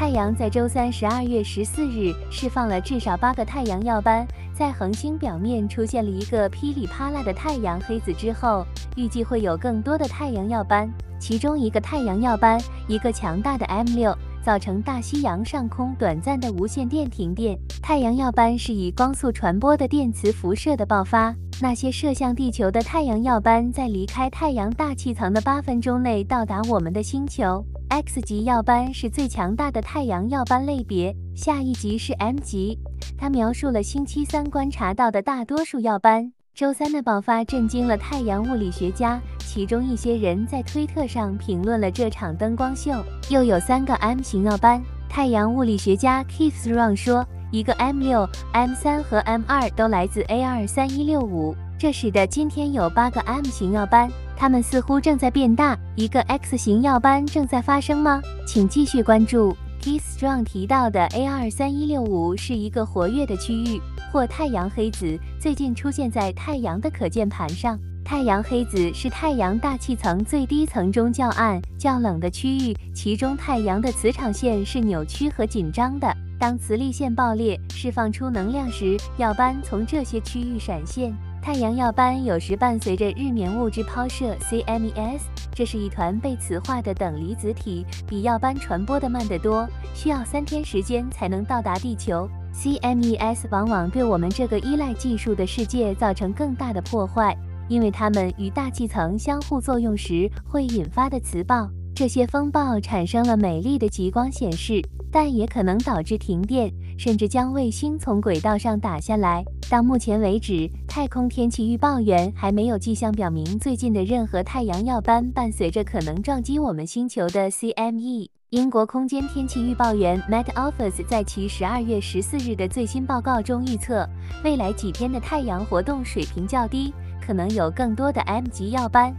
太阳在周三十二月十四日释放了至少八个太阳耀斑，在恒星表面出现了一个噼里啪啦的太阳黑子之后，预计会有更多的太阳耀斑。其中一个太阳耀斑，一个强大的 M 六，造成大西洋上空短暂的无线电停电。太阳耀斑是以光速传播的电磁辐射的爆发。那些射向地球的太阳耀斑，在离开太阳大气层的八分钟内到达我们的星球。X 级耀斑是最强大的太阳耀斑类别，下一级是 M 级。它描述了星期三观察到的大多数耀斑。周三的爆发震惊了太阳物理学家，其中一些人在推特上评论了这场灯光秀。又有三个 M 型耀斑。太阳物理学家 Keith Rong 说，一个 M 六、M 三和 M 二都来自 A 二三一六五，这使得今天有八个 M 型耀斑。它们似乎正在变大，一个 X 型耀斑正在发生吗？请继续关注。Keith Strong 提到的 A 二三一六五是一个活跃的区域，或太阳黑子，最近出现在太阳的可见盘上。太阳黑子是太阳大气层最低层中较暗、较冷的区域，其中太阳的磁场线是扭曲和紧张的。当磁力线爆裂，释放出能量时，耀斑从这些区域闪现。太阳耀斑有时伴随着日冕物质抛射 （CMES），这是一团被磁化的等离子体，比耀斑传播的慢得多，需要三天时间才能到达地球。CMES 往往对我们这个依赖技术的世界造成更大的破坏，因为它们与大气层相互作用时会引发的磁暴。这些风暴产生了美丽的极光显示。但也可能导致停电，甚至将卫星从轨道上打下来。到目前为止太空天气预报员还没有迹象表明最近的任何太阳耀斑伴随着可能撞击我们星球的 cme 英国空间天气预报员 Met office 在其十二月十四日的最新报告中预测未来几天的太阳活动水平较低可能有更多的 m 级耀斑。